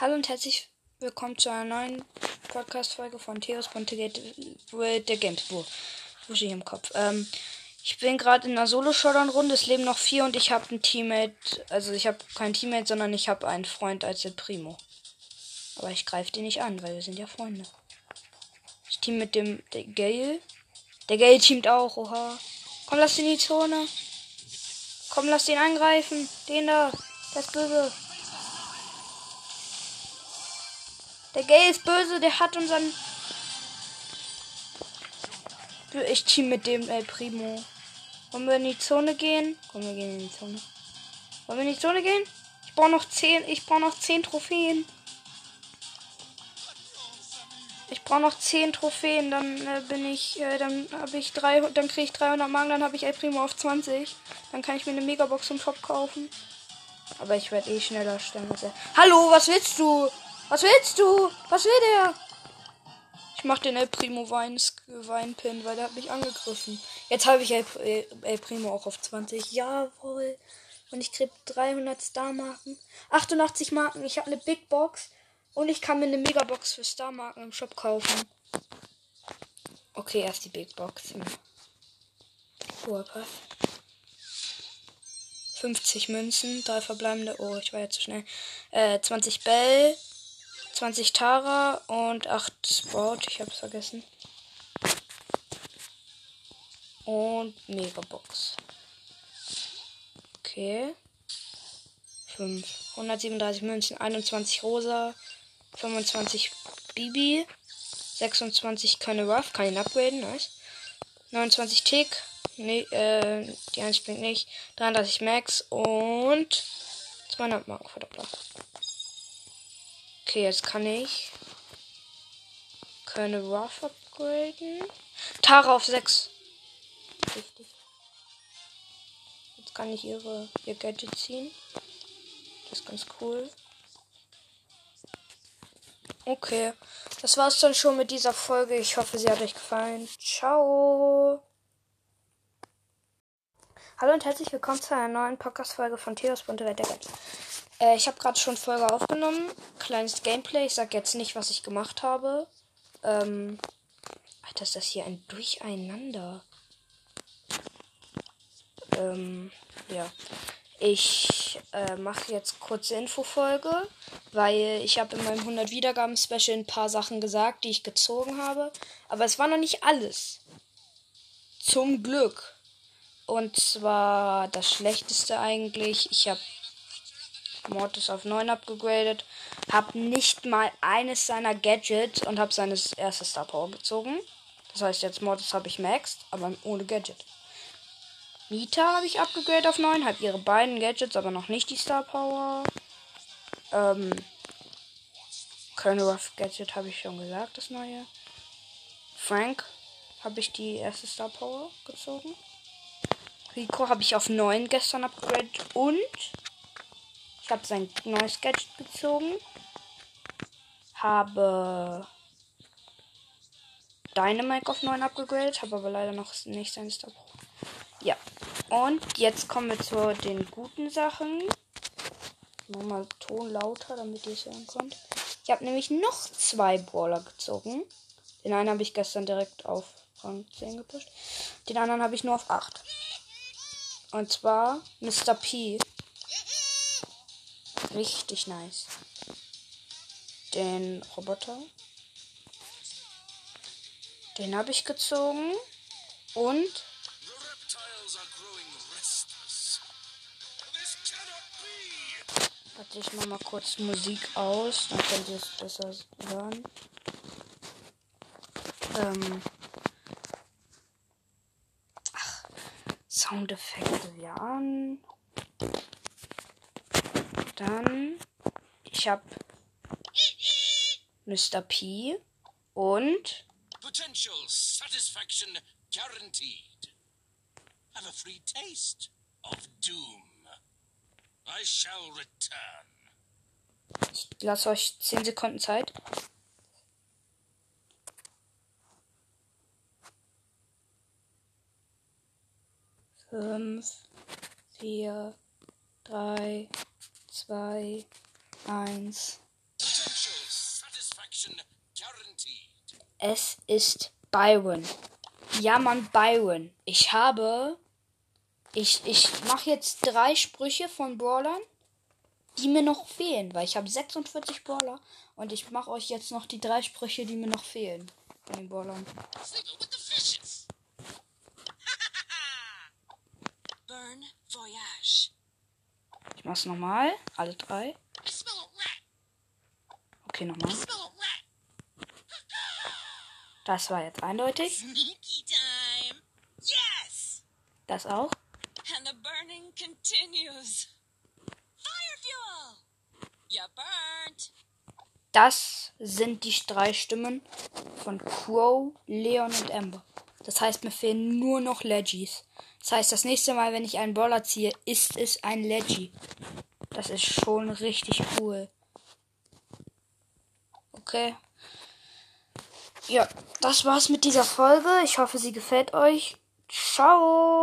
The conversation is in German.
Hallo und herzlich willkommen zu einer neuen Podcast-Folge von Theos Pontegate the Games. Wo? Wo ich im Kopf? Ähm, ich bin gerade in einer Solo-Showdown-Runde. Es leben noch vier und ich habe ein Teammate. Also, ich habe kein Teammate, sondern ich habe einen Freund als der Primo. Aber ich greife den nicht an, weil wir sind ja Freunde. Ich team mit dem Gale. Der Gale teamt auch, oha. Komm, lass ihn in die Zone. Komm, lass den angreifen. Den da. Ist böse. Der Gay ist böse, der hat unseren. Ich team mit dem El Primo. Wollen wir in die Zone gehen? Komm, wir gehen in die Zone. Wollen wir in die Zone gehen? Ich brauche noch 10. Ich brauche noch 10 Trophäen. Ich brauche noch 10 Trophäen, dann äh, bin ich, äh, dann habe ich 3, dann kriege ich 300 Magen, dann habe ich El Primo auf 20. Dann kann ich mir eine Megabox im Shop kaufen. Aber ich werde eh schneller stellen. Hallo, was willst du? Was willst du? Was will der? Ich mach den El Primo Weinpin, weil der hat mich angegriffen. Jetzt habe ich El, El, Primo auch auf 20. Jawohl. Und ich krieg 300 Star-Marken. 88 Marken. Ich habe eine Big Box. Und ich kann mir eine Megabox für Star-Marken im Shop kaufen. Okay, erst die Big Box. Hoher Pass. 50 Münzen, drei verbleibende. Oh, ich war jetzt zu schnell. Äh, 20 Bell, 20 Tara und 8 Sport. Ich hab's vergessen. Und Megabox. Okay. 5. 137 Münzen, 21 Rosa, 25 Bibi, 26 keine Ruff, kann ihn upgraden, nice. 29 Tick, nee, äh, die 1 springt nicht, 33 Max und 200 Marken Verdoppler. Okay, jetzt kann ich keine Ruff upgraden. Tara auf 6. Richtig. Jetzt kann ich ihre ihr Gadget ziehen. Das ist ganz cool. Okay, das war's dann schon mit dieser Folge. Ich hoffe, sie hat euch gefallen. Ciao. Hallo und herzlich willkommen zu einer neuen Podcast-Folge von Theos Bunte Welt der Games. Äh, ich habe gerade schon Folge aufgenommen. Kleines Gameplay. Ich sag jetzt nicht, was ich gemacht habe. Ähm. Alter, ist das hier ein Durcheinander. Ähm, ja. Ich äh, mache jetzt kurze Infofolge, weil ich habe in meinem 100 Wiedergaben Special ein paar Sachen gesagt, die ich gezogen habe, aber es war noch nicht alles. Zum Glück. Und zwar das schlechteste eigentlich. Ich habe Mortis auf 9 abgegradet. Hab nicht mal eines seiner Gadgets und habe seine erste Star Power gezogen. Das heißt, jetzt Mortis habe ich maxed, aber ohne Gadget. Nita habe ich abgegradet auf 9, habe ihre beiden Gadgets, aber noch nicht die Star Power. Ähm, Colonel Ruff Gadget habe ich schon gesagt, das neue. Frank habe ich die erste Star Power gezogen. Rico habe ich auf 9 gestern abgegradet und ich habe sein neues Gadget gezogen. Habe Dynamite auf 9 abgegradet, habe aber leider noch nicht sein Star. Ja. Und jetzt kommen wir zu den guten Sachen. Nochmal Ton lauter, damit ihr es hören könnt. Ich habe nämlich noch zwei Brawler gezogen. Den einen habe ich gestern direkt auf Rang 10 gepusht. Den anderen habe ich nur auf 8. Und zwar Mr. P. Richtig nice. Den Roboter. Den habe ich gezogen. Und. Warte, ich mach mal kurz Musik aus, dann könnt ihr es besser hören. Ähm. Ach, Soundeffekte an. Dann, ich habe Mr. P und Potential satisfaction guaranteed. Have a free taste of doom. I shall return. Ich lasse euch 10 Sekunden Zeit. Fünf, vier, drei, 2, 1. Es ist Byron. Ja, Mann, Byron. Ich habe. Ich, ich mache jetzt drei Sprüche von Brawlern, die mir noch fehlen, weil ich habe 46 Brawler und ich mache euch jetzt noch die drei Sprüche, die mir noch fehlen von den Brawlern. Burn Voyage. Ich mach's nochmal. Alle drei. Okay, nochmal. Das war jetzt eindeutig. Das auch. Das sind die drei Stimmen von Crow, Leon und Amber. Das heißt, mir fehlen nur noch Legis. Das heißt, das nächste Mal, wenn ich einen Brawler ziehe, ist es ein Leggy. Das ist schon richtig cool. Okay. Ja, das war's mit dieser Folge. Ich hoffe, sie gefällt euch. Ciao.